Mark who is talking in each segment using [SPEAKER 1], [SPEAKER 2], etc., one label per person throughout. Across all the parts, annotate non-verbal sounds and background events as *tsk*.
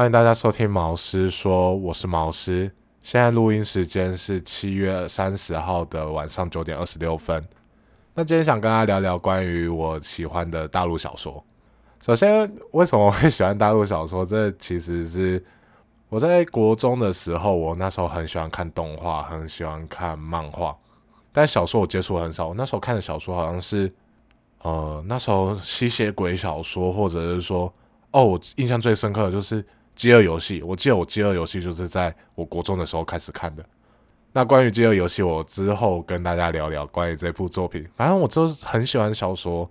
[SPEAKER 1] 欢迎大家收听毛师说，我是毛师。现在录音时间是七月三十号的晚上九点二十六分。那今天想跟大家聊聊关于我喜欢的大陆小说。首先，为什么会喜欢大陆小说？这其实是我在国中的时候，我那时候很喜欢看动画，很喜欢看漫画，但小说我接触很少。我那时候看的小说好像是，呃，那时候吸血鬼小说，或者是说，哦，我印象最深刻的就是《饥饿游戏》。我记得我《饥饿游戏》就是在我国中的时候开始看的。那关于《饥饿游戏》，我之后跟大家聊聊关于这部作品。反正我就是很喜欢小说。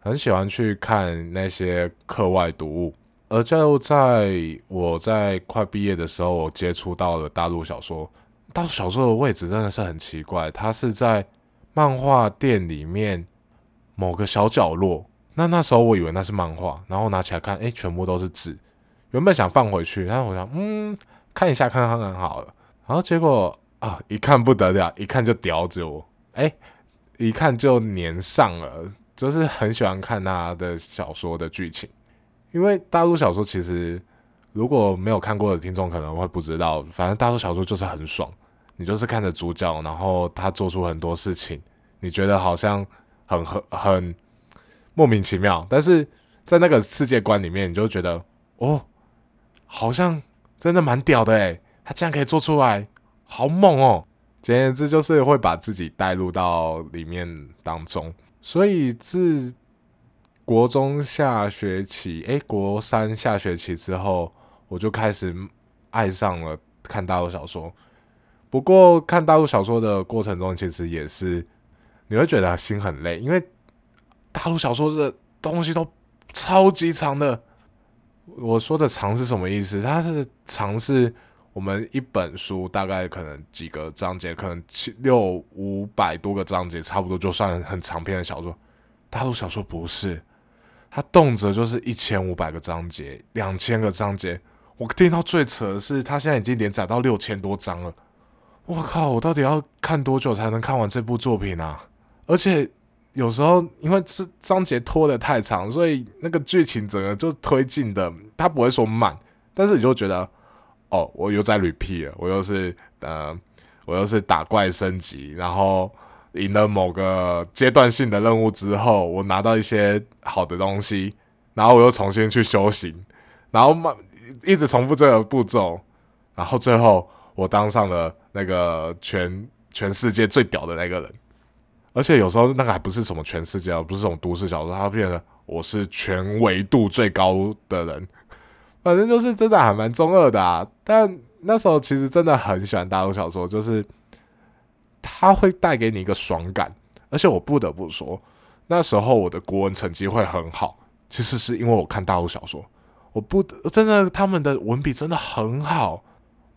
[SPEAKER 1] 很喜欢去看那些课外读物，而就在我在快毕业的时候，我接触到了大陆小说。大陆小说的位置真的是很奇怪，它是在漫画店里面某个小角落。那那时候我以为那是漫画，然后拿起来看，哎，全部都是字。原本想放回去，但是我想，嗯，看一下看看看好了。然后结果啊，一看不得了，一看就叼着我，哎，一看就粘上了。就是很喜欢看他的小说的剧情，因为大陆小说其实如果没有看过的听众可能会不知道，反正大陆小说就是很爽，你就是看着主角，然后他做出很多事情，你觉得好像很很很莫名其妙，但是在那个世界观里面，你就觉得哦，好像真的蛮屌的诶，他竟然可以做出来，好猛哦！简言之，就是会把自己带入到里面当中。所以自国中下学期，诶，国三下学期之后，我就开始爱上了看大陆小说。不过看大陆小说的过程中，其实也是你会觉得心很累，因为大陆小说的东西都超级长的。我说的长是什么意思？它是长是。我们一本书大概可能几个章节，可能七六五百多个章节，差不多就算很长篇的小说。大陆小说不是，它动辄就是一千五百个章节，两千个章节。我听到最扯的是，它现在已经连载到六千多章了。我靠，我到底要看多久才能看完这部作品啊？而且有时候因为是章节拖得太长，所以那个剧情整个就推进的，它不会说慢，但是你就觉得。哦，我又在 repeat 了，我又是呃，我又是打怪升级，然后赢了某个阶段性的任务之后，我拿到一些好的东西，然后我又重新去修行，然后慢一直重复这个步骤，然后最后我当上了那个全全世界最屌的那个人，而且有时候那个还不是什么全世界，不是这种都市小说，它变得我是全维度最高的人。反正就是真的还蛮中二的啊，但那时候其实真的很喜欢大陆小说，就是它会带给你一个爽感，而且我不得不说，那时候我的国文成绩会很好，其实是因为我看大陆小说，我不真的他们的文笔真的很好。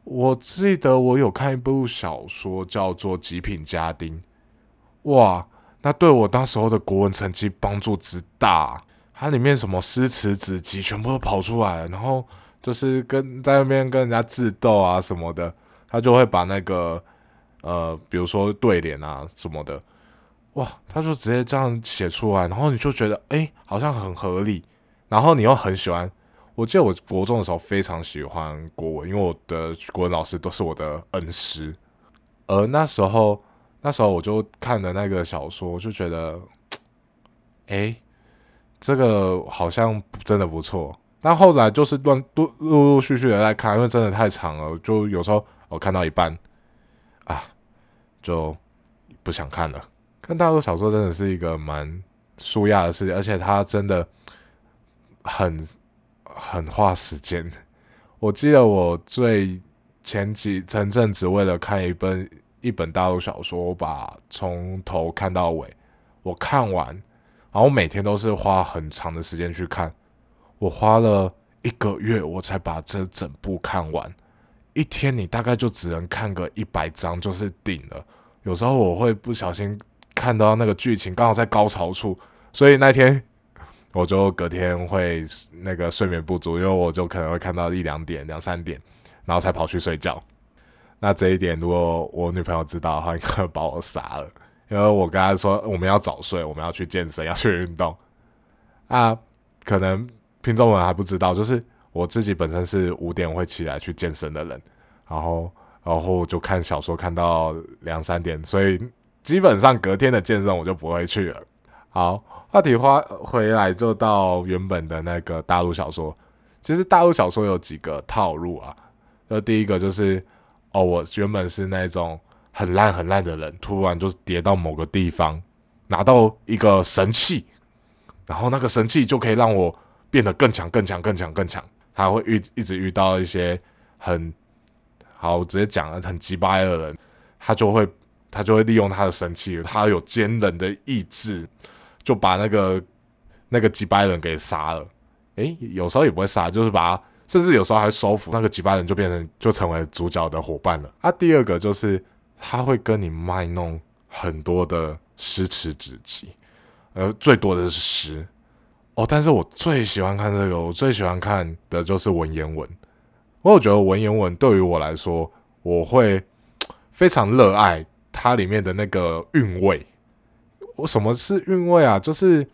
[SPEAKER 1] 我记得我有看一部小说叫做《极品家丁》，哇，那对我当时候的国文成绩帮助之大。它里面什么诗词子集全部都跑出来，然后就是跟在那边跟人家智斗啊什么的，他就会把那个呃，比如说对联啊什么的，哇，他就直接这样写出来，然后你就觉得哎，好像很合理，然后你又很喜欢。我记得我国中的时候非常喜欢国文，因为我的国文老师都是我的恩师，而那时候那时候我就看的那个小说，我就觉得 *tsk* 哎。这个好像真的不错，但后来就是乱陆陆陆续续的在看，因为真的太长了，就有时候我看到一半，啊，就不想看了。看大陆小说真的是一个蛮舒压的事情，而且它真的很很花时间。我记得我最前几前阵子为了看一本一本大陆小说，我把从头看到尾，我看完。然后每天都是花很长的时间去看，我花了一个月我才把这整部看完。一天你大概就只能看个一百章就是顶了。有时候我会不小心看到那个剧情刚好在高潮处，所以那天我就隔天会那个睡眠不足，因为我就可能会看到一两点、两三点，然后才跑去睡觉。那这一点如果我女朋友知道的话，应该把我杀了。因为我跟她说我们要早睡，我们要去健身，要去运动啊。可能听众们还不知道，就是我自己本身是五点会起来去健身的人，然后然后就看小说看到两三点，所以基本上隔天的健身我就不会去了。好，话题花回来就到原本的那个大陆小说。其实大陆小说有几个套路啊，就第一个就是哦，我原本是那种很烂很烂的人，突然就跌到某个地方，拿到一个神器，然后那个神器就可以让我变得更强、更强、更强、更强。他会遇一直遇到一些很好直接讲了很鸡巴的人，他就会他就会利用他的神器，他有坚韧的意志，就把那个那个击败人给杀了。诶，有时候也不会杀，就是把，甚至有时候还收服那个几巴人，就变成就成为主角的伙伴了。啊，第二个就是他会跟你卖弄很多的诗词子集，呃，最多的是诗哦。但是我最喜欢看这个，我最喜欢看的就是文言文。我有觉得文言文对于我来说，我会非常热爱它里面的那个韵味。我什么是韵味啊？就是。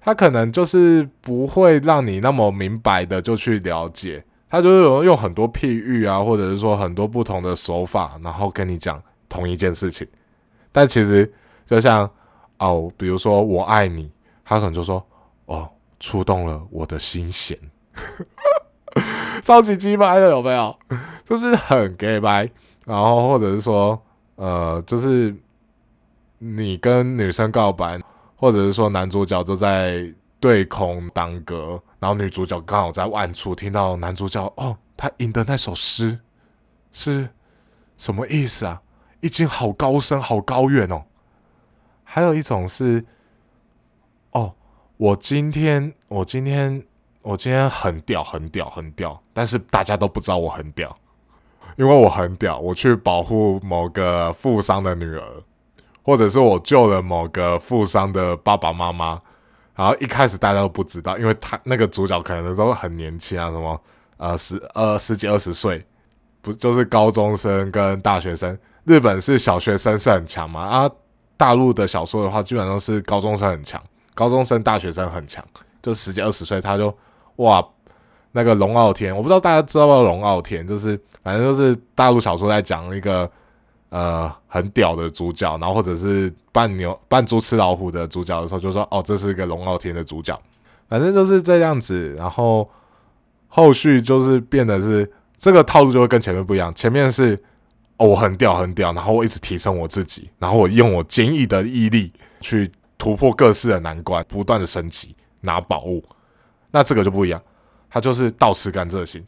[SPEAKER 1] 他可能就是不会让你那么明白的就去了解，他就是有用很多譬喻啊，或者是说很多不同的手法，然后跟你讲同一件事情。但其实就像哦，比如说我爱你，他可能就说哦，触动了我的心弦，*laughs* 超级鸡掰的有没有？就是很 gay 掰，然后或者是说呃，就是你跟女生告白。或者是说男主角就在对空当歌，然后女主角刚好在暗处听到男主角哦，他吟的那首诗是什么意思啊？已经好高深、好高远哦。还有一种是哦，我今天、我今天、我今天很屌、很屌、很屌，但是大家都不知道我很屌，因为我很屌，我去保护某个富商的女儿。或者是我救了某个富商的爸爸妈妈，然后一开始大家都不知道，因为他那个主角可能都很年轻啊，什么呃十呃十几二十岁，不就是高中生跟大学生？日本是小学生是很强嘛，啊，大陆的小说的话，基本上都是高中生很强，高中生大学生很强，就十几二十岁他就哇，那个龙傲天，我不知道大家知道不知道龙傲天，就是反正就是大陆小说在讲一个。呃，很屌的主角，然后或者是扮牛扮猪吃老虎的主角的时候，就说哦，这是一个龙傲天的主角，反正就是这样子。然后后续就是变得是这个套路就会跟前面不一样，前面是哦我很屌很屌，然后我一直提升我自己，然后我用我坚毅的毅力去突破各式的难关，不断的升级拿宝物。那这个就不一样，他就是倒吃甘蔗型。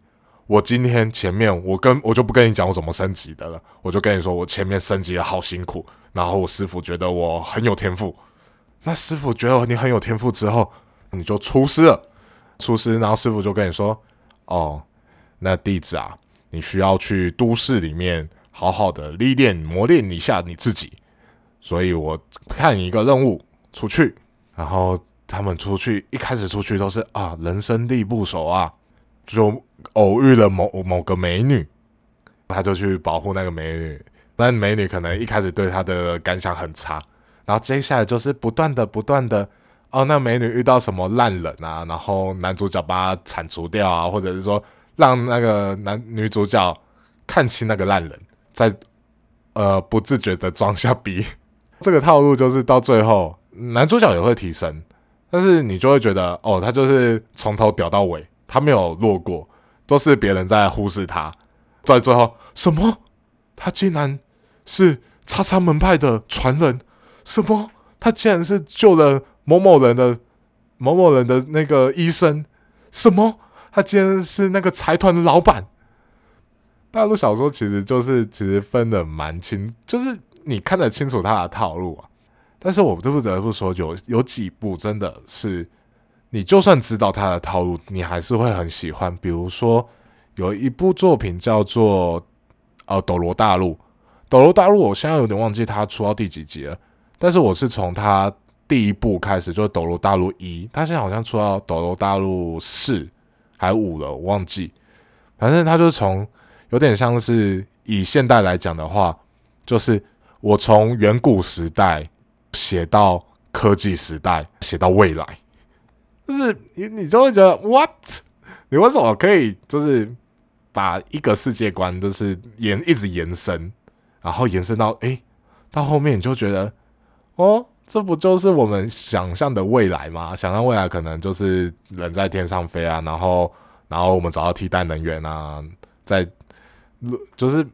[SPEAKER 1] 我今天前面我跟我就不跟你讲我怎么升级的了，我就跟你说我前面升级的好辛苦，然后我师傅觉得我很有天赋，那师傅觉得你很有天赋之后，你就出师了，出师，然后师傅就跟你说，哦，那弟子啊，你需要去都市里面好好的历练磨练一下你自己，所以我看一个任务出去，然后他们出去一开始出去都是啊人生地不熟啊，就。偶遇了某某个美女，他就去保护那个美女。那美女可能一开始对他的感想很差，然后接下来就是不断的、不断的，哦，那美女遇到什么烂人啊，然后男主角把她铲除掉啊，或者是说让那个男女主角看清那个烂人，在呃不自觉的装下逼。*laughs* 这个套路就是到最后男主角也会提升，但是你就会觉得哦，他就是从头屌到尾，他没有落过。都是别人在忽视他，在最后什么？他竟然是叉叉门派的传人？什么？他竟然是救了某某人的某某人的那个医生？什么？他竟然是那个财团的老板？大陆小说其实就是其实分的蛮清，就是你看得清楚他的套路啊。但是我不得不说，有有几部真的是。你就算知道他的套路，你还是会很喜欢。比如说，有一部作品叫做《呃《斗罗大陆》，《斗罗大陆》我现在有点忘记他出到第几集了。但是我是从他第一部开始，就是《斗罗大陆一》，他现在好像出到《斗罗大陆四》还五了，我忘记。反正他就是从有点像是以现代来讲的话，就是我从远古时代写到科技时代，写到未来。就是你，你就会觉得 what？你为什么可以就是把一个世界观就是延一直延伸，然后延伸到诶，到后面你就觉得哦，这不就是我们想象的未来吗？想象未来可能就是人在天上飞啊，然后然后我们找到替代能源啊，在就是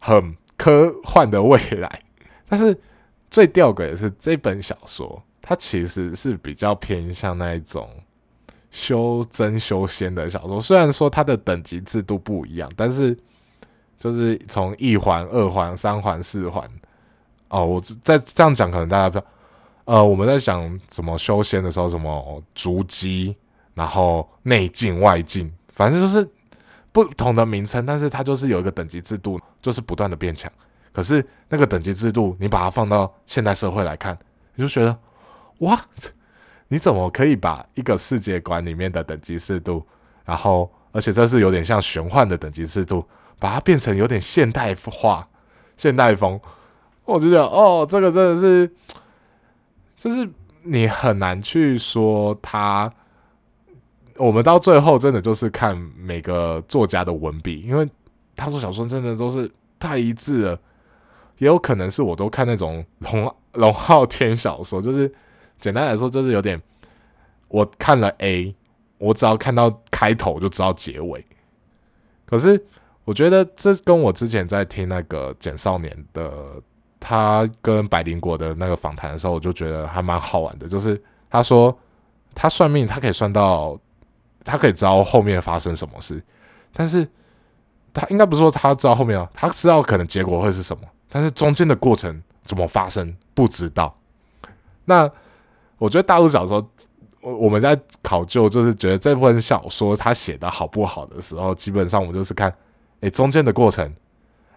[SPEAKER 1] 很科幻的未来。但是最吊诡的是这本小说，它其实是比较偏向那一种。修真修仙的小说，虽然说它的等级制度不一样，但是就是从一环、二环、三环、四环，哦，我在这样讲，可能大家不知道，呃，我们在讲什么修仙的时候，什么逐基，然后内境、外境，反正就是不同的名称，但是它就是有一个等级制度，就是不断的变强。可是那个等级制度，你把它放到现代社会来看，你就觉得，哇！你怎么可以把一个世界观里面的等级制度，然后而且这是有点像玄幻的等级制度，把它变成有点现代化、现代风？我觉得哦，这个真的是，就是你很难去说它。我们到最后真的就是看每个作家的文笔，因为他说小说真的都是太一致了，也有可能是我都看那种龙龙傲天小说，就是。简单来说，就是有点，我看了 A，我只要看到开头就知道结尾。可是我觉得这跟我之前在听那个简少年的他跟百灵果的那个访谈的时候，我就觉得还蛮好玩的。就是他说他算命，他可以算到，他可以知道后面发生什么事，但是他应该不是说他知道后面啊，他知道可能结果会是什么，但是中间的过程怎么发生不知道。那我觉得大陆小说，我我们在考究，就是觉得这本小说他写的好不好的时候，基本上我们就是看，诶中间的过程，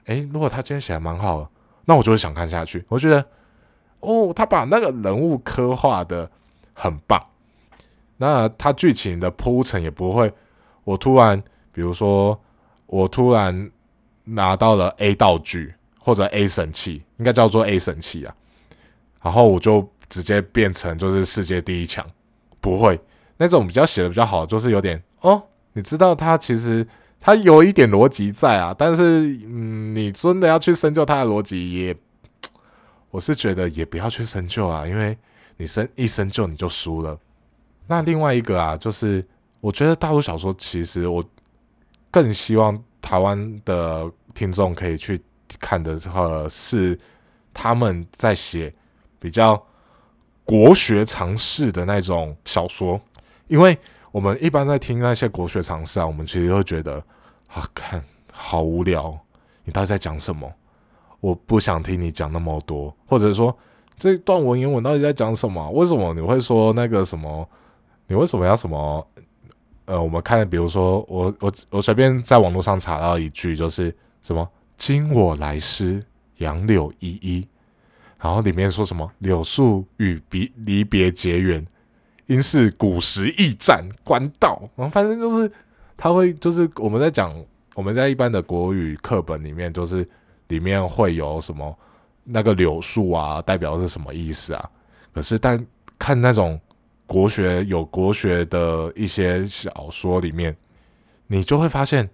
[SPEAKER 1] 诶如果他今天写的蛮好的，那我就会想看下去。我觉得，哦，他把那个人物刻画的很棒，那他剧情的铺陈也不会，我突然，比如说，我突然拿到了 A 道具或者 A 神器，应该叫做 A 神器啊，然后我就。直接变成就是世界第一强，不会那种比较写的比较好，就是有点哦，你知道他其实他有一点逻辑在啊，但是嗯，你真的要去深究他的逻辑，也我是觉得也不要去深究啊，因为你深一深究你就输了。那另外一个啊，就是我觉得大陆小说其实我更希望台湾的听众可以去看的，呃，是他们在写比较。国学常识的那种小说，因为我们一般在听那些国学常识啊，我们其实会觉得啊，看好无聊，你到底在讲什么？我不想听你讲那么多，或者说这段文言文到底在讲什么？为什么你会说那个什么？你为什么要什么？呃，我们看，比如说我我我随便在网络上查到一句，就是什么“今我来时，杨柳依依”。然后里面说什么柳树与别离别结缘，应是古时驿站官道。然后反正就是他会就是我们在讲我们在一般的国语课本里面，就是里面会有什么那个柳树啊，代表是什么意思啊？可是但看那种国学有国学的一些小说里面，你就会发现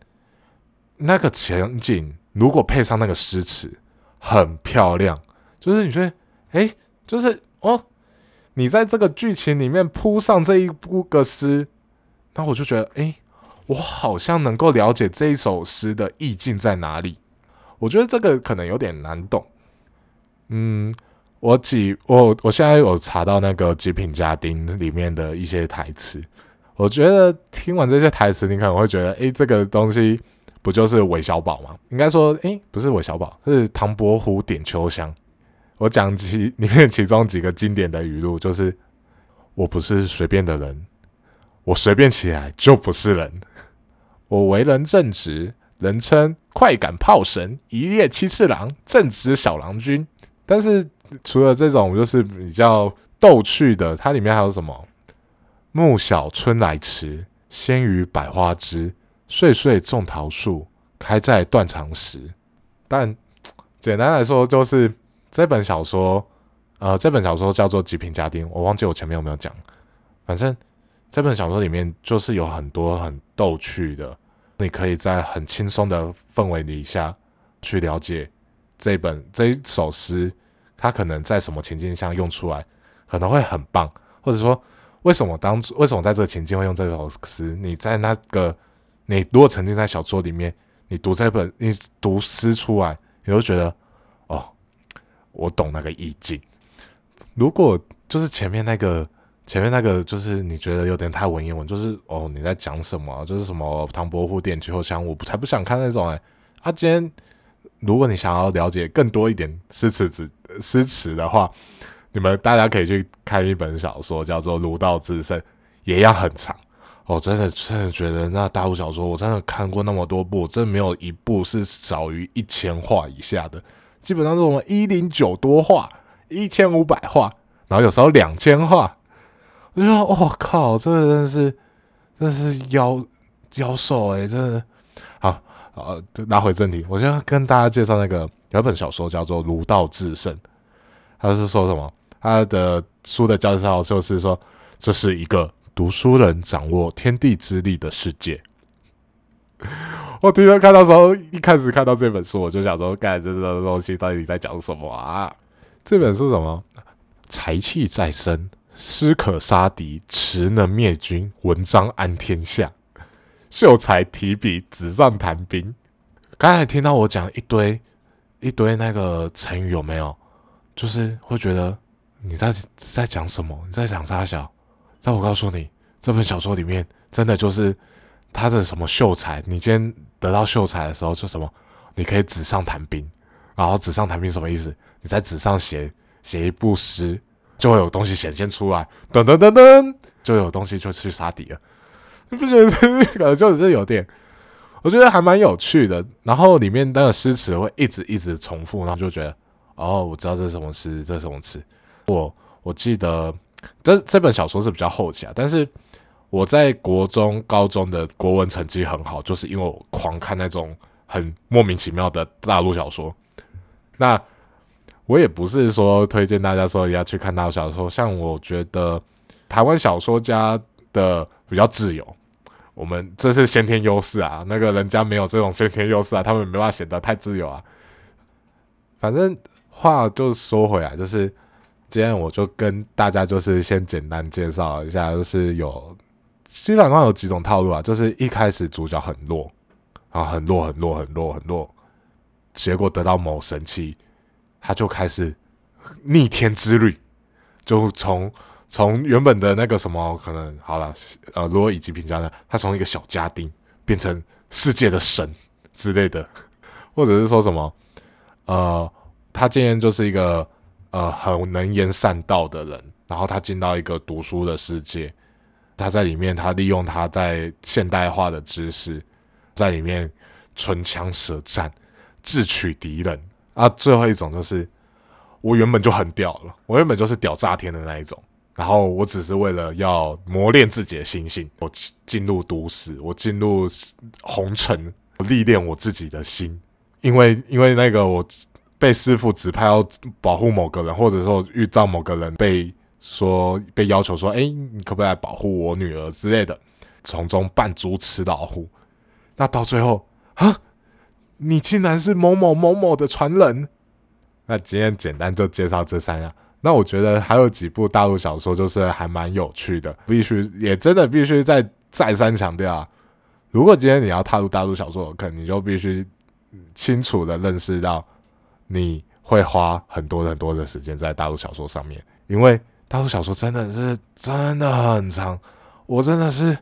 [SPEAKER 1] 那个前景如果配上那个诗词，很漂亮。就是你觉得，哎，就是哦，你在这个剧情里面铺上这一部个诗，那我就觉得，哎，我好像能够了解这一首诗的意境在哪里。我觉得这个可能有点难懂。嗯，我几我我现在有查到那个《极品家丁》里面的一些台词，我觉得听完这些台词，你可能会觉得，哎，这个东西不就是韦小宝吗？应该说，哎，不是韦小宝，是唐伯虎点秋香。我讲其里面其中几个经典的语录，就是我不是随便的人，我随便起来就不是人。我为人正直，人称快感炮神，一夜七次郎，正直小郎君。但是除了这种就是比较逗趣的，它里面还有什么？暮晓春来迟，鲜于百花枝，岁岁种桃树，开在断肠时。但简单来说，就是。这本小说，呃，这本小说叫做《极品家丁》，我忘记我前面有没有讲。反正这本小说里面就是有很多很逗趣的，你可以在很轻松的氛围底下去了解这本这一首诗，它可能在什么情境下用出来，可能会很棒，或者说为什么当初为什么在这个情境会用这首诗？你在那个你如果沉浸在小说里面，你读这本你读诗出来，你就觉得，我懂那个意境。如果就是前面那个。前面那个就是你觉得有点太文言文，就是哦你在讲什么？就是什么唐伯虎点秋香，我才不想看那种哎。啊，今天如果你想要了解更多一点诗词词诗词的话，你们大家可以去看一本小说，叫做《儒道至圣》，也要很长。我真的真的觉得那大陆小说，我真的看过那么多部，真没有一部是少于一千话以下的，基本上是我们一零九多话，一千五百话，然后有时候两千话。我就说，我靠，这真的是，真的是妖妖兽哎，真的好，呃，拿回正题，我先跟大家介绍那个有一本小说叫做《儒道至圣》，他是说什么？他的书的介绍就是说，这是一个读书人掌握天地之力的世界。我第一次看到时候，一开始看到这本书，我就想说，干这这东西到底在讲什么啊？这本书什么？财气在身。诗可杀敌，词能灭军，文章安天下。*laughs* 秀才提笔，纸上谈兵。刚才听到我讲一堆一堆那个成语，有没有？就是会觉得你在在讲什么？你在讲啥小？但我告诉你，这本小说里面真的就是他的什么秀才。你今天得到秀才的时候，就什么？你可以纸上谈兵。然后纸上谈兵什么意思？你在纸上写写一部诗。就会有东西显现出来，噔噔噔噔，就有东西就去杀敌了。你不觉得这个就是有点？我觉得还蛮有趣的。然后里面那个诗词会一直一直重复，然后就觉得哦，我知道这是什么诗，这是什么词。我我记得这这本小说是比较后期啊，但是我在国中、高中的国文成绩很好，就是因为我狂看那种很莫名其妙的大陆小说。那我也不是说推荐大家说要去看大陆小说，像我觉得台湾小说家的比较自由，我们这是先天优势啊，那个人家没有这种先天优势啊，他们没办法显得太自由啊。反正话就说回来，就是今天我就跟大家就是先简单介绍一下，就是有基本上有几种套路啊，就是一开始主角很弱啊，很弱很弱很弱很弱，结果得到某神器。他就开始逆天之旅，就从从原本的那个什么可能好了，呃，如果以及评价呢，他从一个小家丁变成世界的神之类的，或者是说什么，呃，他今天就是一个呃很能言善道的人，然后他进到一个读书的世界，他在里面他利用他在现代化的知识，在里面唇枪舌战，智取敌人。啊，最后一种就是我原本就很屌了，我原本就是屌炸天的那一种，然后我只是为了要磨练自己的心性，我进入都市，我进入红尘，我历练我自己的心，因为因为那个我被师傅指派要保护某个人，或者说遇到某个人被说被要求说，哎，你可不可以来保护我女儿之类的，从中扮猪吃老虎，那到最后啊。你竟然是某某某某的传人，那今天简单就介绍这三样。那我觉得还有几部大陆小说，就是还蛮有趣的，必须也真的必须再再三强调啊！如果今天你要踏入大陆小说的坑，你就必须清楚的认识到，你会花很多很多的时间在大陆小说上面，因为大陆小说真的是真的很长。我真的是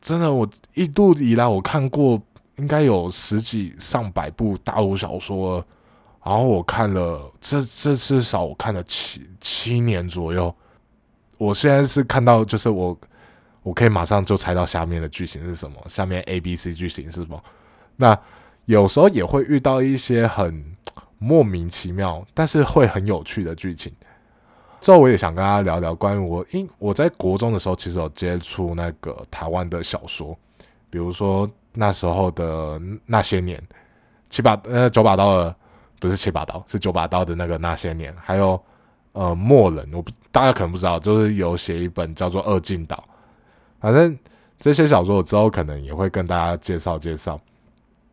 [SPEAKER 1] 真的，我一度以来我看过。应该有十几上百部大陆小说，然后我看了这这至少我看了七七年左右。我现在是看到就是我我可以马上就猜到下面的剧情是什么，下面 A B C 剧情是什么。那有时候也会遇到一些很莫名其妙，但是会很有趣的剧情。之后我也想跟大家聊聊关于我，因我在国中的时候其实有接触那个台湾的小说，比如说。那时候的那些年，七把呃九把刀的不是七把刀，是九把刀的那个那些年，还有呃末人，我不大家可能不知道，就是有写一本叫做《二进岛》，反正这些小说我之后可能也会跟大家介绍介绍，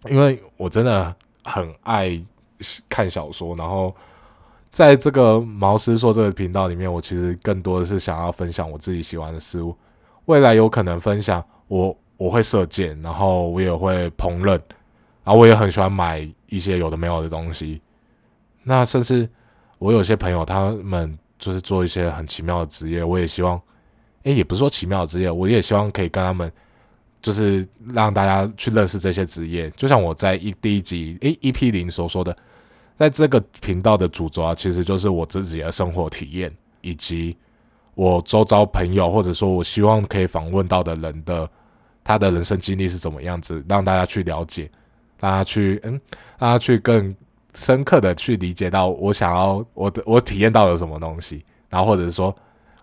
[SPEAKER 1] 因为我真的很爱看小说，然后在这个毛师说这个频道里面，我其实更多的是想要分享我自己喜欢的事物，未来有可能分享我我会射箭，然后我也会烹饪，然后我也很喜欢买一些有的没有的东西，那甚至我有些朋友他们就是做一些很奇妙的职业，我也希望。诶，也不是说奇妙的职业，我也希望可以跟他们，就是让大家去认识这些职业。就像我在一第一集诶 EP 零所说的，在这个频道的主轴啊，其实就是我自己的生活体验，以及我周遭朋友或者说我希望可以访问到的人的他的人生经历是怎么样子，让大家去了解，让他去嗯，让他去更深刻的去理解到我想要我的我体验到了什么东西，然后或者是说。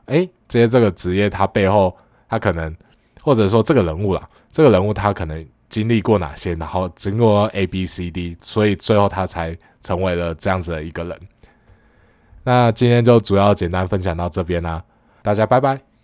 [SPEAKER 1] 哎，这些这个职业，他背后他可能，或者说这个人物啦，这个人物他可能经历过哪些，然后经过 A B C D，所以最后他才成为了这样子的一个人。那今天就主要简单分享到这边啦，大家拜拜。